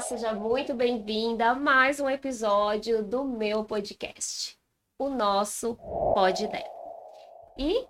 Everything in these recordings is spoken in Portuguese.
seja muito bem-vinda a mais um episódio do meu podcast, o nosso Pod. E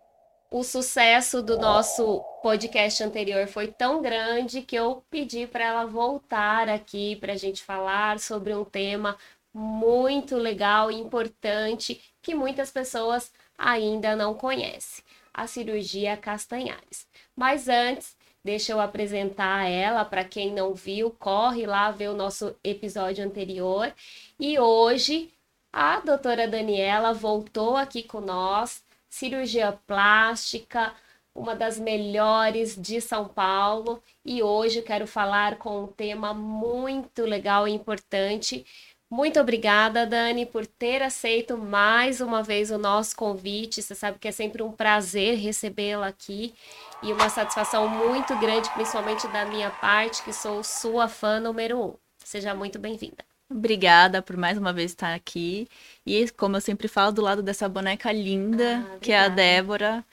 o sucesso do nosso podcast anterior foi tão grande que eu pedi para ela voltar aqui para a gente falar sobre um tema muito legal e importante que muitas pessoas ainda não conhecem: a cirurgia Castanhares. Mas antes, Deixa eu apresentar ela para quem não viu, corre lá ver o nosso episódio anterior. E hoje a doutora Daniela voltou aqui com nós, cirurgia plástica, uma das melhores de São Paulo, e hoje quero falar com um tema muito legal e importante. Muito obrigada, Dani, por ter aceito mais uma vez o nosso convite. Você sabe que é sempre um prazer recebê-la aqui e uma satisfação muito grande, principalmente da minha parte, que sou sua fã número um. Seja muito bem-vinda. Obrigada por mais uma vez estar aqui. E como eu sempre falo, do lado dessa boneca linda, ah, que é a Débora,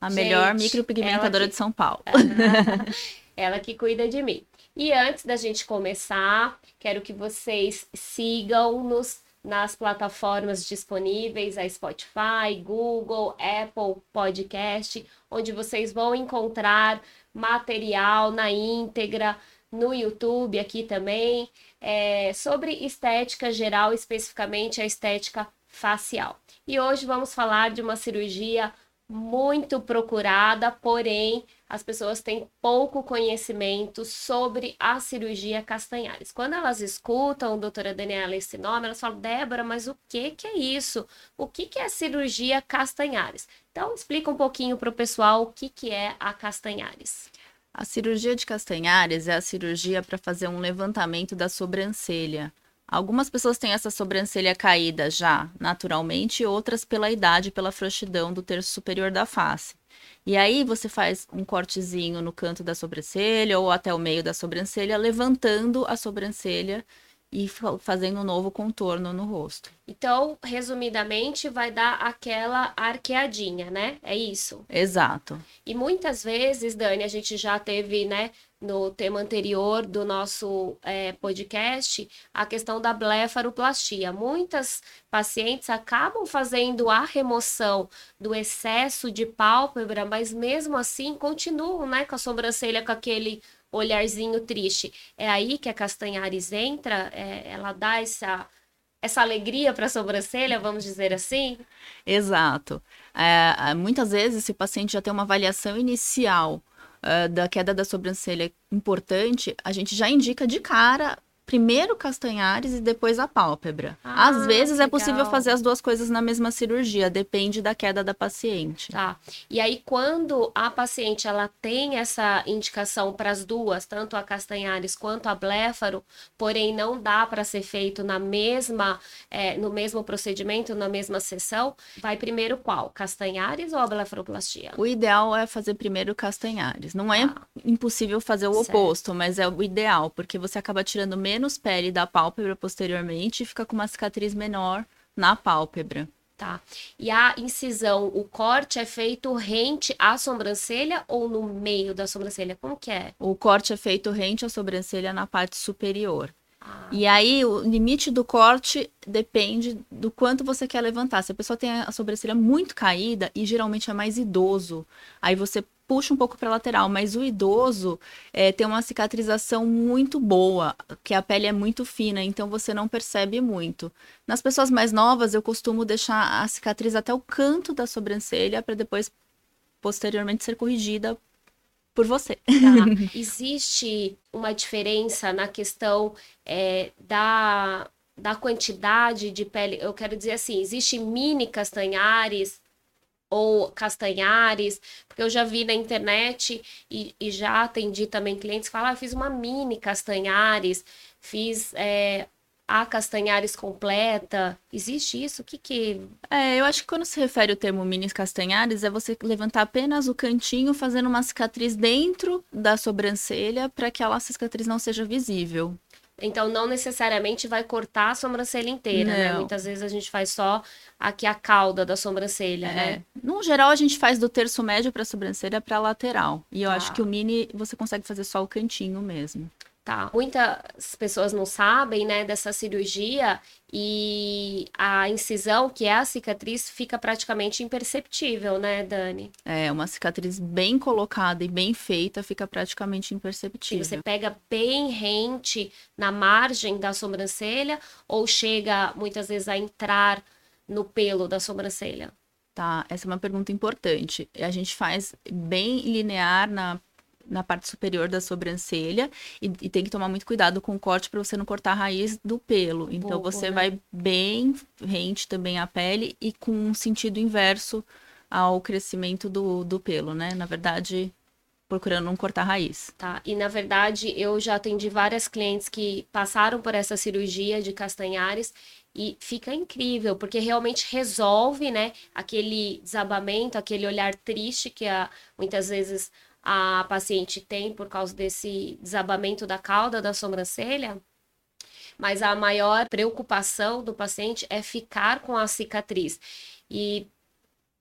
a Gente, melhor micropigmentadora que... de São Paulo. ela que cuida de mim. E antes da gente começar, quero que vocês sigam-nos nas plataformas disponíveis, a Spotify, Google, Apple Podcast, onde vocês vão encontrar material na íntegra, no YouTube aqui também, é, sobre estética geral, especificamente a estética facial. E hoje vamos falar de uma cirurgia muito procurada, porém as pessoas têm pouco conhecimento sobre a cirurgia Castanhares. Quando elas escutam, doutora Daniela, esse nome, elas falam, Débora, mas o que, que é isso? O que, que é cirurgia Castanhares? Então, explica um pouquinho para o pessoal o que, que é a Castanhares. A cirurgia de Castanhares é a cirurgia para fazer um levantamento da sobrancelha. Algumas pessoas têm essa sobrancelha caída já naturalmente, outras pela idade, pela frouxidão do terço superior da face. E aí você faz um cortezinho no canto da sobrancelha ou até o meio da sobrancelha, levantando a sobrancelha e fazendo um novo contorno no rosto. Então, resumidamente, vai dar aquela arqueadinha, né? É isso? Exato. E muitas vezes, Dani, a gente já teve, né, no tema anterior do nosso é, podcast, a questão da blefaroplastia. Muitas pacientes acabam fazendo a remoção do excesso de pálpebra, mas mesmo assim continuam, né, com a sobrancelha com aquele olharzinho triste. É aí que a Castanhares entra, é, ela dá essa essa alegria para a sobrancelha, vamos dizer assim? Exato. É, muitas vezes esse paciente já tem uma avaliação inicial uh, da queda da sobrancelha importante, a gente já indica de cara primeiro castanhares e depois a pálpebra. Ah, Às vezes é possível fazer as duas coisas na mesma cirurgia, depende da queda da paciente. Tá. E aí quando a paciente ela tem essa indicação para as duas, tanto a castanhares quanto a bléfaro, porém não dá para ser feito na mesma é, no mesmo procedimento, na mesma sessão, vai primeiro qual? Castanhares ou a blefaroplastia? O ideal é fazer primeiro castanhares. Não é ah. impossível fazer o certo. oposto, mas é o ideal, porque você acaba tirando menos menos pele da pálpebra posteriormente e fica com uma cicatriz menor na pálpebra. Tá. E a incisão, o corte é feito rente à sobrancelha ou no meio da sobrancelha? Como que é? O corte é feito rente à sobrancelha na parte superior. E aí, o limite do corte depende do quanto você quer levantar. Se a pessoa tem a sobrancelha muito caída, e geralmente é mais idoso, aí você puxa um pouco para lateral, mas o idoso é, tem uma cicatrização muito boa, que a pele é muito fina, então você não percebe muito. Nas pessoas mais novas, eu costumo deixar a cicatriz até o canto da sobrancelha para depois, posteriormente, ser corrigida por você. Tá. Existe uma diferença na questão é, da, da quantidade de pele? Eu quero dizer assim, existe mini castanhares ou castanhares, porque eu já vi na internet e, e já atendi também clientes que falam, ah, fiz uma mini castanhares, fiz é, a castanhares completa. Existe isso? O que que... É, eu acho que quando se refere o termo mini castanhares, é você levantar apenas o cantinho, fazendo uma cicatriz dentro da sobrancelha, para que a cicatriz não seja visível. Então, não necessariamente vai cortar a sobrancelha inteira, né? não. né? Muitas vezes a gente faz só aqui a cauda da sobrancelha, é. né? No geral, a gente faz do terço médio para a sobrancelha para lateral. E eu tá. acho que o mini você consegue fazer só o cantinho mesmo. Tá. Muitas pessoas não sabem, né, dessa cirurgia e a incisão, que é a cicatriz, fica praticamente imperceptível, né, Dani? É, uma cicatriz bem colocada e bem feita fica praticamente E imperceptível. você pega bem rente na margem da sobrancelha ou chega muitas vezes a entrar no pelo da sobrancelha? Tá, essa é uma pergunta importante. A gente faz bem linear na, na parte superior da sobrancelha e, e tem que tomar muito cuidado com o corte para você não cortar a raiz do pelo. Então Bobo, você né? vai bem rente também à pele e com um sentido inverso ao crescimento do, do pelo, né? Na verdade, procurando não cortar a raiz. Tá? E na verdade, eu já atendi várias clientes que passaram por essa cirurgia de castanhares e fica incrível, porque realmente resolve, né, aquele desabamento, aquele olhar triste que a, muitas vezes a paciente tem por causa desse desabamento da cauda da sobrancelha. Mas a maior preocupação do paciente é ficar com a cicatriz. E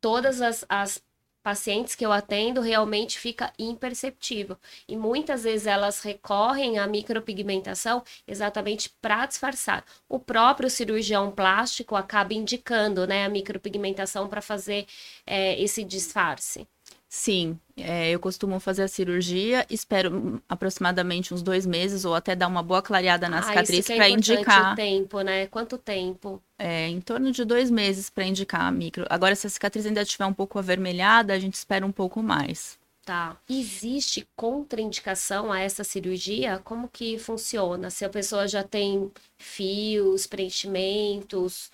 todas as, as pacientes que eu atendo realmente fica imperceptível. E muitas vezes elas recorrem à micropigmentação exatamente para disfarçar. O próprio cirurgião plástico acaba indicando né, a micropigmentação para fazer é, esse disfarce. Sim, é, eu costumo fazer a cirurgia, espero hum, aproximadamente uns dois meses ou até dar uma boa clareada na Ah, cicatriz é para indicar. o tempo, né? Quanto tempo? É, em torno de dois meses para indicar a micro. Agora, se a cicatriz ainda estiver um pouco avermelhada, a gente espera um pouco mais. Tá. Existe contraindicação a essa cirurgia? Como que funciona? Se a pessoa já tem fios, preenchimentos,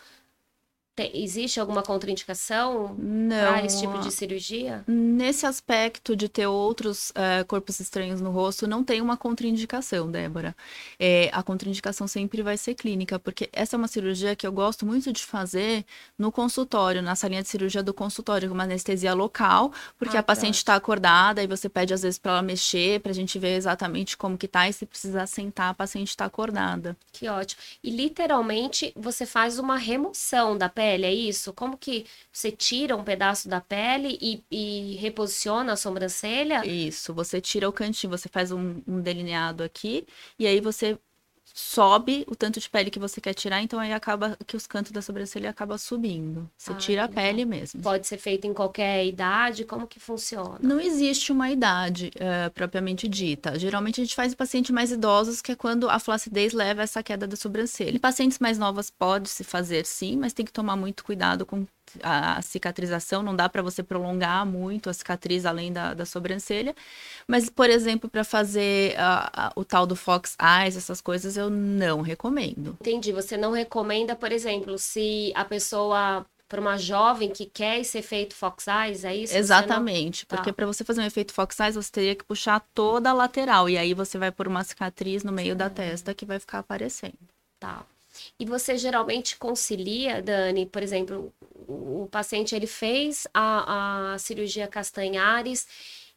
te- existe alguma contraindicação para esse tipo de cirurgia? Nesse aspecto de ter outros eh, corpos estranhos no rosto, não tem uma contraindicação, Débora. É, a contraindicação sempre vai ser clínica, porque essa é uma cirurgia que eu gosto muito de fazer no consultório, na salinha de cirurgia do consultório, com uma anestesia local, porque Ah, a paciente está acordada e você pede às vezes para ela mexer, para a gente ver exatamente como que tá, e se precisar sentar, a paciente está acordada. Que ótimo. E literalmente você faz uma remoção da pele, é isso? Como que você tira um pedaço da pele e, e reposiciona a sobrancelha? Isso, você tira o cantinho, você faz um, um delineado aqui, e aí você sobe o tanto de pele que você quer tirar, então aí acaba que os cantos da sobrancelha acaba subindo. Você Ah, tira a pele mesmo. Pode ser feito em qualquer idade? Como que funciona? Não existe uma idade eh, propriamente dita. Geralmente a gente faz em pacientes mais idosos, que é quando a flacidez leva a essa queda da sobrancelha. Em pacientes mais novas pode se fazer sim, mas tem que tomar muito cuidado com a cicatrização. Não dá para você prolongar muito a cicatriz além da, da sobrancelha. Mas, por exemplo, para fazer o tal do Fox Eyes, essas coisas, eu não recomendo. Entendi. Você não recomenda, por exemplo, se a pessoa, para uma jovem que quer esse efeito Fox Eyes, é isso? Você não- Exatamente, Tá. porque para você fazer um efeito Fox Eyes, você teria que puxar toda a lateral, e aí você vai por uma cicatriz no meio da testa que vai ficar aparecendo. Tá. E você geralmente concilia, Dani, por exemplo, o, o paciente ele fez a, a cirurgia Castanhares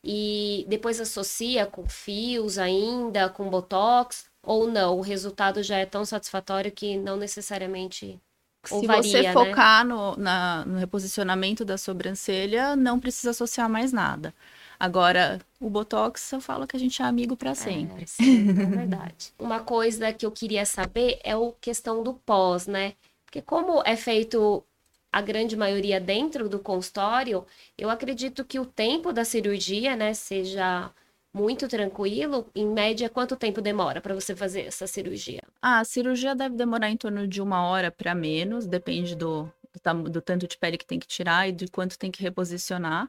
e depois associa com fios ainda, com botox, ou não? O resultado já é tão satisfatório que não necessariamente. Se varia, você né? focar no, na- no reposicionamento da sobrancelha, não precisa associar mais nada. Agora, o Botox, eu falo que a gente é amigo para sempre. É, sim, é verdade. Uma coisa que eu queria saber é a questão do pós, né? Porque como é feito a grande maioria dentro do consultório, eu acredito que o tempo da cirurgia, né, seja muito tranquilo. Em média, quanto tempo demora para você fazer essa cirurgia? Ah, a cirurgia deve demorar em torno de uma hora para menos, depende do, do, do tanto de pele que tem que tirar e de quanto tem que reposicionar.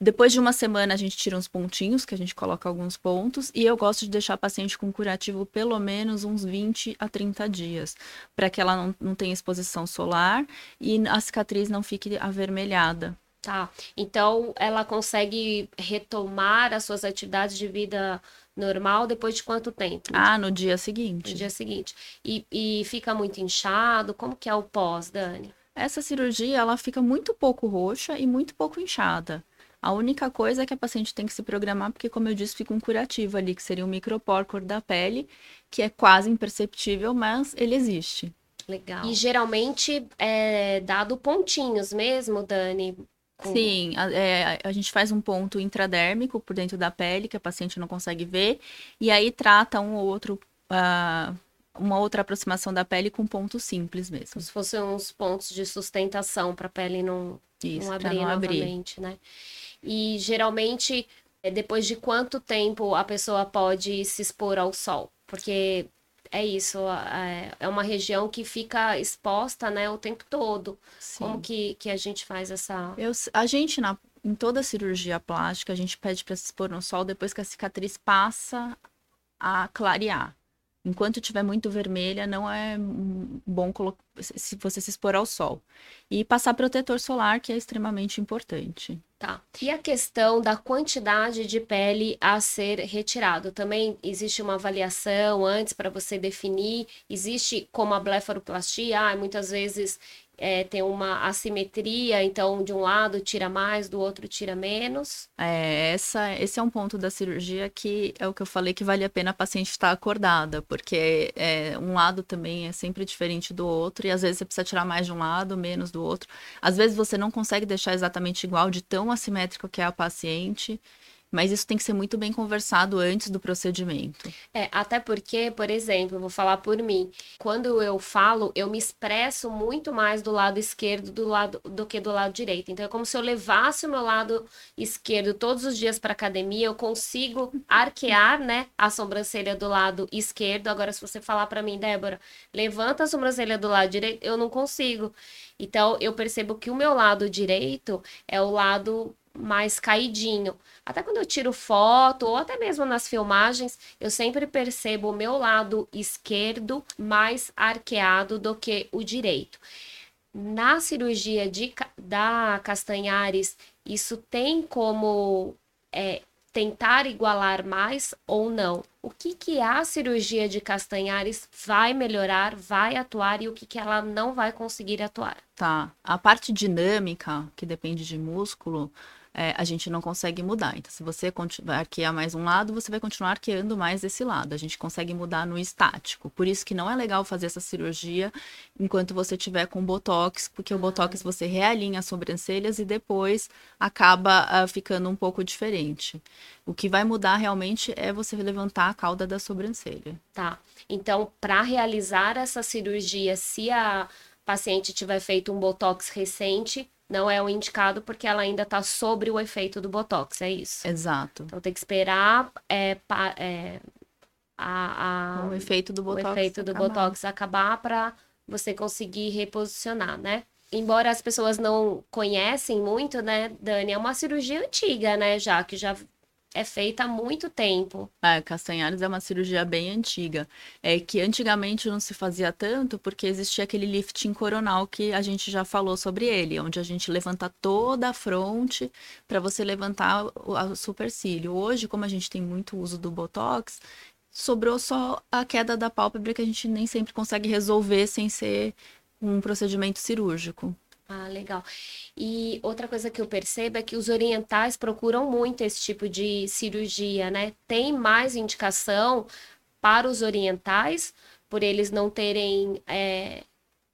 Depois de uma semana, a gente tira uns pontinhos, que a gente coloca alguns pontos, e eu gosto de deixar a paciente com curativo pelo menos uns 20 a 30 dias, para que ela não, não tenha exposição solar e a cicatriz não fique avermelhada. Tá. Então, ela consegue retomar as suas atividades de vida normal depois de quanto tempo? Ah, no dia No seguinte. dia seguinte. E, e fica muito inchado? Como que é o pós, Dani? Essa cirurgia, ela fica muito pouco roxa e muito pouco inchada. A única coisa é que a paciente tem que se programar, porque, como eu disse, fica um curativo ali, que seria um micropórcor da pele, que é quase imperceptível, mas ele existe. Legal. E geralmente é dado pontinhos mesmo, Dani. Com- Sim, a, é, a gente faz um ponto intradérmico por dentro da pele, que a paciente não consegue ver, e aí trata um ou outro, ah, uma outra aproximação da pele com ponto simples mesmo. Como se fossem uns pontos de sustentação para a pele não, Isso, não abrir não abrir. novamente, né? E geralmente, é, depois de quanto tempo a pessoa pode se expor ao sol? Porque é isso, é, é uma região que fica exposta, né, o tempo todo. Sim. Como que, que a gente faz essa. Eu, a gente, na, em toda cirurgia plástica, a gente pede para se expor no sol depois que a cicatriz passa a clarear. Enquanto estiver muito vermelha, não é bom se você se expor ao sol. E passar protetor solar, que é extremamente importante. Tá. E a questão da quantidade de pele a ser retirado? Também existe uma avaliação antes para você definir? Existe como a blefaroplastia? Ah, muitas vezes é, tem uma assimetria, então de um lado tira mais, do outro tira menos. É, essa, esse é um ponto da cirurgia que é o que eu falei que vale a pena a paciente estar acordada, porque é, um lado também é sempre diferente do outro, e às vezes você precisa tirar mais de um lado, menos do outro. Às vezes você não consegue deixar exatamente igual de tão assimétrico que é a paciente, mas isso tem que ser muito bem conversado antes do procedimento. É, até porque, por exemplo, vou falar por mim. Quando eu falo, eu me expresso muito mais do lado esquerdo do, lado, do que do lado direito. Então é como se eu levasse o meu lado esquerdo todos os dias para academia, eu consigo arquear, né, a sobrancelha do lado esquerdo. Agora, se você falar para mim, Débora, levanta a sobrancelha do lado direito, eu não consigo. Então eu percebo que o meu lado direito é o lado mais caidinho. Até quando eu tiro foto, ou até mesmo nas filmagens, eu sempre percebo o meu lado esquerdo mais arqueado do que o direito. Na cirurgia de, da Castanhares, isso tem como é, tentar igualar mais ou não? O que, que a cirurgia de Castanhares vai melhorar, vai atuar e o que, que ela não vai conseguir atuar? Tá. A parte dinâmica, que depende de músculo, é, a gente não consegue mudar. Então, se você arquear mais um lado, você vai continuar arqueando mais desse lado. A gente consegue mudar no estático. Por isso que não é legal fazer essa cirurgia enquanto você tiver com botox, porque o botox você realinha as sobrancelhas e depois acaba ah, ficando um pouco diferente. O que vai mudar realmente é você levantar a cauda da sobrancelha. Tá. Então, para realizar essa cirurgia, se a paciente tiver feito um botox recente, não é o indicado porque ela ainda está sobre o efeito do botox, é isso? Exato. Então tem que esperar é, pa- é, a, a- O efeito do o botox. efeito do acabar. botox acabar para você conseguir reposicionar, né? Embora as pessoas não conhecem muito, né, Dani, é uma cirurgia antiga, né, já que já é feita há muito tempo. É, Castanhares é uma cirurgia bem antiga. É que antigamente não se fazia tanto porque existia aquele lifting coronal que a gente já falou sobre ele, onde a gente levanta toda a fronte para você levantar o o supercílio. Hoje, como a gente tem muito uso do botox, sobrou só a queda da pálpebra que a gente nem sempre consegue resolver sem ser um procedimento cirúrgico. Ah, legal. E outra coisa que eu percebo é que os orientais procuram muito esse tipo de cirurgia, né? Tem mais indicação para os orientais, por eles não terem é,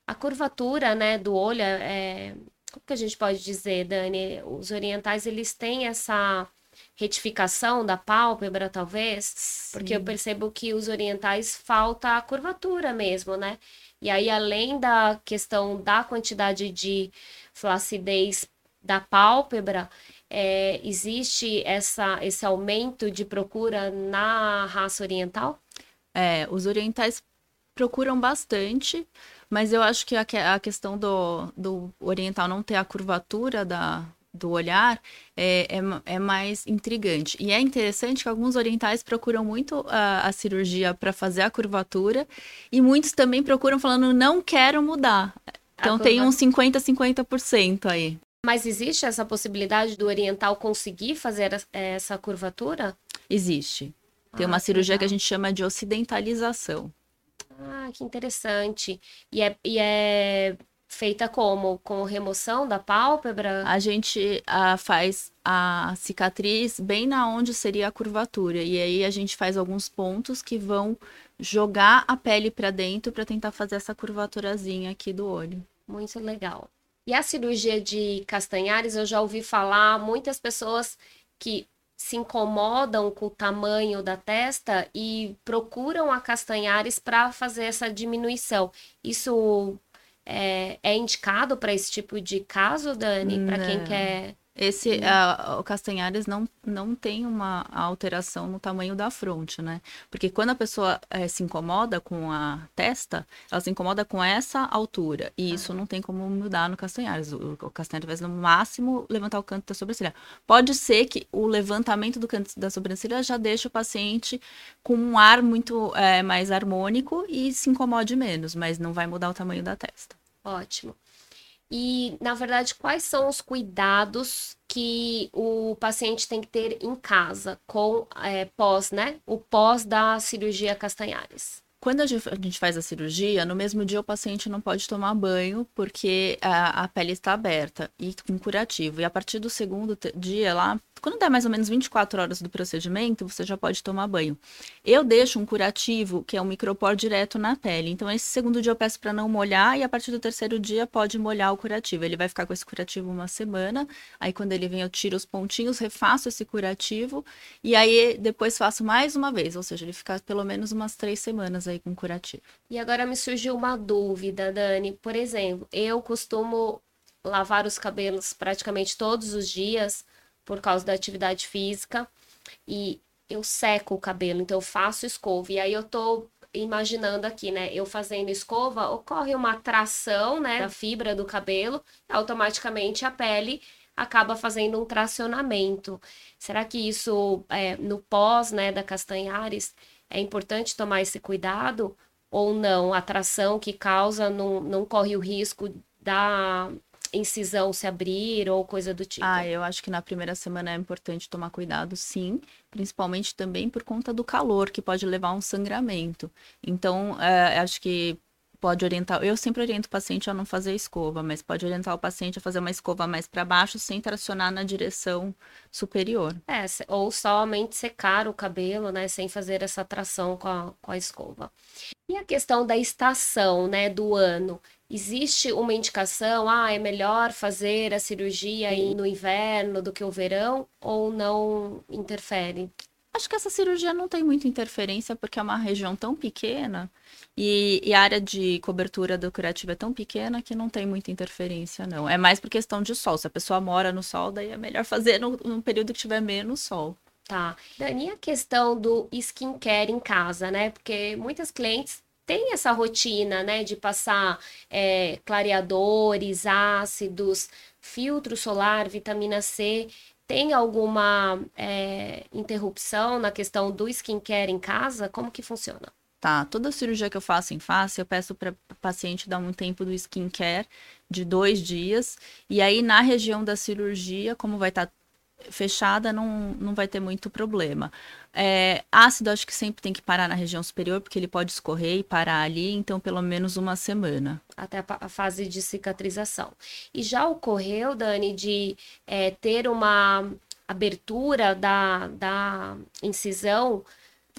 a curvatura, né, do olho. É, como que a gente pode dizer, Dani? Os orientais, eles têm essa retificação da pálpebra, talvez, porque eu Sim. percebo que os orientais falta a curvatura mesmo, né? E aí, além da questão da quantidade de flacidez da pálpebra, é, existe essa, esse aumento de procura na raça oriental? É, os orientais procuram bastante, mas eu acho que a, a questão do, do oriental não ter a curvatura da, do olhar é, é, é mais intrigante. E é interessante que alguns orientais procuram muito a, a cirurgia para fazer a curvatura, e muitos também procuram falando, não quero mudar. Então tem uns 50-50% aí. Mas existe essa possibilidade do oriental conseguir fazer es- essa curvatura? Existe. Tem Ah, uma cirurgia que a legal. gente chama de ocidentalização. Ah, que interessante. E é, e é feita como? Com remoção da pálpebra? A gente ah, faz a cicatriz bem na onde seria a curvatura. E aí a gente faz alguns pontos que vão jogar a pele para dentro para tentar fazer essa curvaturazinha aqui do olho. Muito legal. E a cirurgia de Castanhares, eu já ouvi falar muitas pessoas que se incomodam com o tamanho da testa e procuram a Castanhares para fazer essa diminuição. Isso é, é indicado para esse tipo de caso, Dani? Para quem quer esse, o Castanhares não, não tem uma alteração no tamanho da fronte, né? Porque quando a pessoa é, se incomoda com a testa, ela se incomoda com essa altura. E ah. isso não tem como mudar no Castanhares. O, o Castanhares vai, no máximo, levantar o canto da sobrancelha. Pode ser que o levantamento do canto da sobrancelha já deixe o paciente com um ar muito é, mais harmônico e se incomode menos, mas não vai mudar o tamanho da testa. Ótimo. E, na verdade, quais são os cuidados que o paciente tem que ter em casa com é, pós, né? O pós da cirurgia Castanhares. Quando a gente faz a cirurgia, no mesmo dia o paciente não pode tomar banho porque a, a pele está aberta e com curativo. E a partir do segundo dia lá, quando der mais ou menos 24 horas do procedimento, você já pode tomar banho. Eu deixo um curativo, que é um micropor direto na pele. Então, esse segundo dia eu peço para não molhar e a partir do terceiro dia pode molhar o curativo. Ele vai ficar com esse curativo uma semana. Aí, quando ele vem, eu tiro os pontinhos, refaço esse curativo e aí depois faço mais uma vez. Ou seja, ele fica pelo menos umas três semanas aí com curativo. E agora me surgiu uma dúvida, Dani. Por exemplo, eu costumo lavar os cabelos praticamente todos os dias por causa da atividade física e eu seco o cabelo, então eu faço escova. E aí eu tô imaginando aqui, né? Eu fazendo escova, ocorre uma tração, né, da fibra do cabelo, automaticamente a pele acaba fazendo um tracionamento. Será que isso, é, no pós, né, da Castanhares, é importante tomar esse cuidado? Ou não? A tração que causa não, não corre o risco da incisão se abrir ou coisa do tipo? Ah, eu acho que na primeira semana é importante tomar cuidado, sim, principalmente também por conta do calor, que pode levar a um sangramento. Então, é, acho que pode orientar. Eu sempre oriento o paciente a não fazer escova, mas pode orientar o paciente a fazer uma escova mais para baixo sem tracionar na direção superior. É, ou somente secar o cabelo, né, sem fazer essa tração com a, com a escova. E a questão da estação, né, do ano. Existe uma indicação, ah, é melhor fazer a cirurgia no inverno do que o verão, ou não interfere? Acho que essa cirurgia não tem muita interferência, porque é uma região tão pequena e, e, a área de cobertura do curativo é tão pequena que não tem muita interferência, não. É mais por questão de sol. Se a pessoa mora no sol, daí é melhor fazer no, no período que tiver menos sol. Tá. Dani, a questão do skincare em casa, né? Porque muitas clientes têm essa rotina, né? De passar é, clareadores, ácidos, filtro solar, vitamina C. Tem alguma é, interrupção na questão do skincare em casa? Como que funciona? Tá? Toda cirurgia que eu faço em face, eu peço para o paciente dar um tempo do skincare de dois dias. E aí, na região da cirurgia, como vai estar tá fechada, não, não vai ter muito problema. É, ácido, acho que sempre tem que parar na região superior, porque ele pode escorrer e parar ali, então pelo menos uma semana. Até a, a fase de cicatrização. E já ocorreu, Dani, de é, ter uma abertura da, da incisão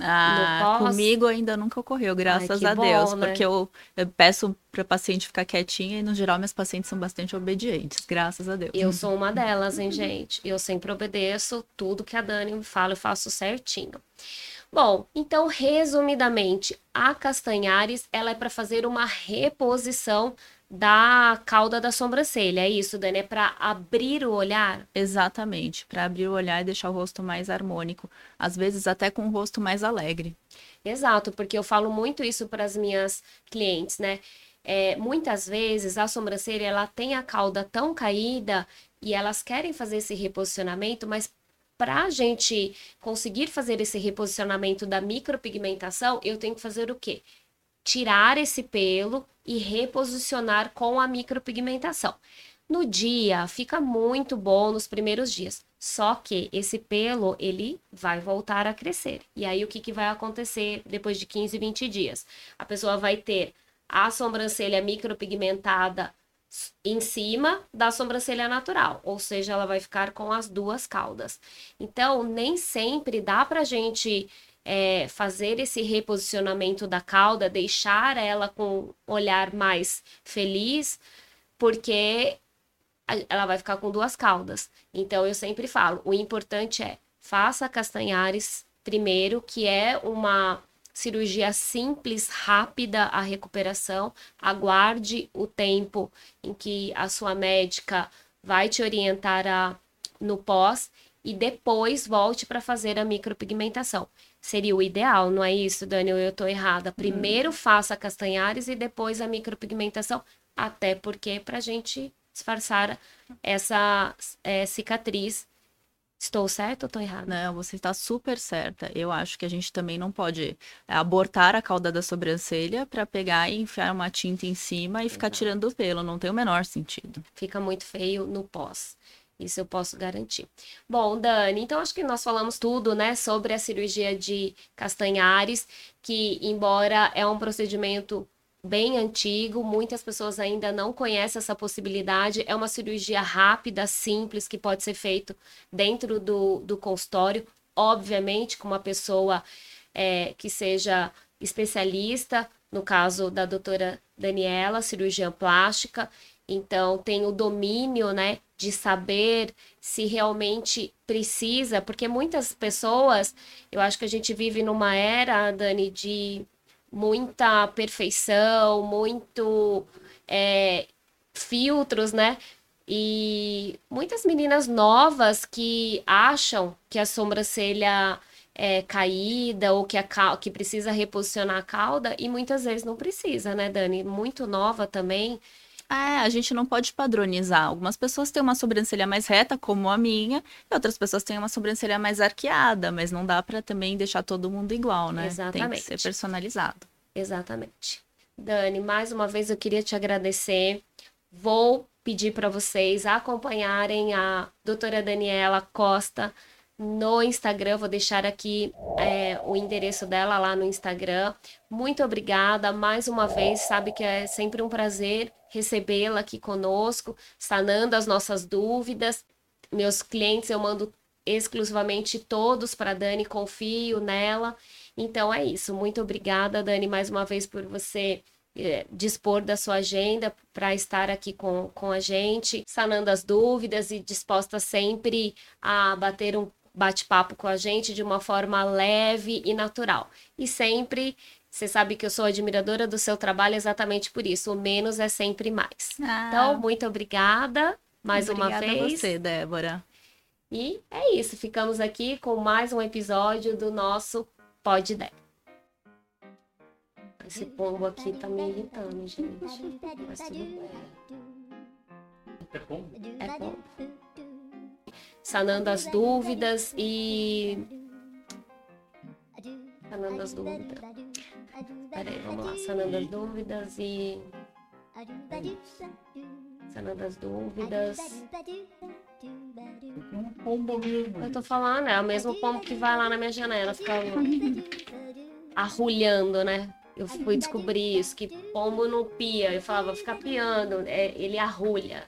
ah, comigo ainda nunca ocorreu, graças Ai, a bom, Deus, né? porque eu, eu peço para paciente ficar quietinha e no geral meus pacientes são bastante obedientes, graças a Deus. Eu sou uma delas, hein, gente? Eu sempre obedeço tudo que a Dani me fala, eu faço certinho. Bom, então resumidamente, a Castanhares, ela é para fazer uma reposição da cauda da sobrancelha. É isso, Dani? É para abrir o olhar? Exatamente, para abrir o olhar e deixar o rosto mais harmônico. Às vezes até com o rosto mais alegre. Exato, porque eu falo muito isso para as minhas clientes, né? É, muitas vezes a sobrancelha ela tem a cauda tão caída e elas querem fazer esse reposicionamento, mas para a gente conseguir fazer esse reposicionamento da micropigmentação, eu tenho que fazer o quê? Tirar esse pelo e reposicionar com a micropigmentação. No dia fica muito bom nos primeiros dias, só que esse pelo ele vai voltar a crescer. E aí o que, que vai acontecer depois de 15, 20 dias? A pessoa vai ter a sobrancelha micropigmentada em cima da sobrancelha natural, ou seja, ela vai ficar com as duas caudas. Então, nem sempre dá pra gente é, fazer esse reposicionamento da cauda, deixar ela com um olhar mais feliz, porque ela vai ficar com duas caudas. Então eu sempre falo, o importante é faça castanhares primeiro, que é uma cirurgia simples, rápida a recuperação. Aguarde o tempo em que a sua médica vai te orientar a, no pós e depois volte para fazer a micropigmentação. Seria o ideal, não é isso, Dani? Eu estou errada. Primeiro hum. faça castanhares e depois a micropigmentação, até porque para a gente disfarçar essa é, cicatriz Estou certa ou estou errada? Não, você está super certa. Eu acho que a gente também não pode abortar a cauda da sobrancelha para pegar e enfiar uma tinta em cima e ficar tirando o pelo. Não tem o menor sentido. Fica muito feio no pós. Isso eu posso garantir. Bom, Dani, então acho que nós falamos tudo, né, sobre a cirurgia de Castanhares, que embora é um procedimento bem antigo, muitas pessoas ainda não conhecem essa possibilidade. É uma cirurgia rápida, simples, que pode ser feito dentro do, do consultório, obviamente com uma pessoa é, que seja especialista, no caso da doutora Daniela, cirurgiã plástica, então tem o domínio, né, de saber se realmente precisa, porque muitas pessoas, eu acho que a gente vive numa era, Dani, de muita perfeição, muito é, filtros, né? E muitas meninas novas que acham que a sobrancelha é caída ou que, a, que precisa reposicionar a cauda e muitas vezes não precisa, né, Dani? Muito nova também. É, a gente não pode padronizar. Algumas pessoas têm uma sobrancelha mais reta, como a minha, e outras pessoas têm uma sobrancelha mais arqueada, mas não dá para também deixar todo mundo igual, né? Exatamente. Tem que ser personalizado. Exatamente. Dani, mais uma vez eu queria te agradecer. Vou pedir para vocês acompanharem a doutora Daniela Costa no Instagram. Vou deixar aqui é, o endereço dela lá no Instagram. Muito obrigada mais uma vez. Sabe que é sempre um prazer recebê-la aqui conosco, sanando as nossas dúvidas. Meus clientes eu mando exclusivamente todos para Dani, confio nela. Então é isso. Muito obrigada, Dani, mais uma vez por você é, dispor da sua agenda para estar aqui com, com a gente, sanando as dúvidas e disposta sempre a bater um bate-papo com a gente de uma forma leve e natural. E sempre, você sabe que eu sou admiradora do seu trabalho exatamente por isso. O menos é sempre mais. Ah. Então, muito obrigada mais obrigada uma vez. Obrigada a você, Débora. E é isso, ficamos aqui com mais um episódio do nosso Pode Der. Esse pombo aqui tá me irritando, gente. Mas tudo bem. É pombo? É pombo. Sanando as dúvidas e. Sanando as dúvidas. Peraí, vamos lá. Sanando as dúvidas e. Sanando as dúvidas. Um pombo mesmo. Eu tô falando, é o mesmo pombo que vai lá na minha janela, fica arrulhando, né? Eu fui descobrir isso, que pombo não pia. Eu falava, fica piando, é, ele arrulha.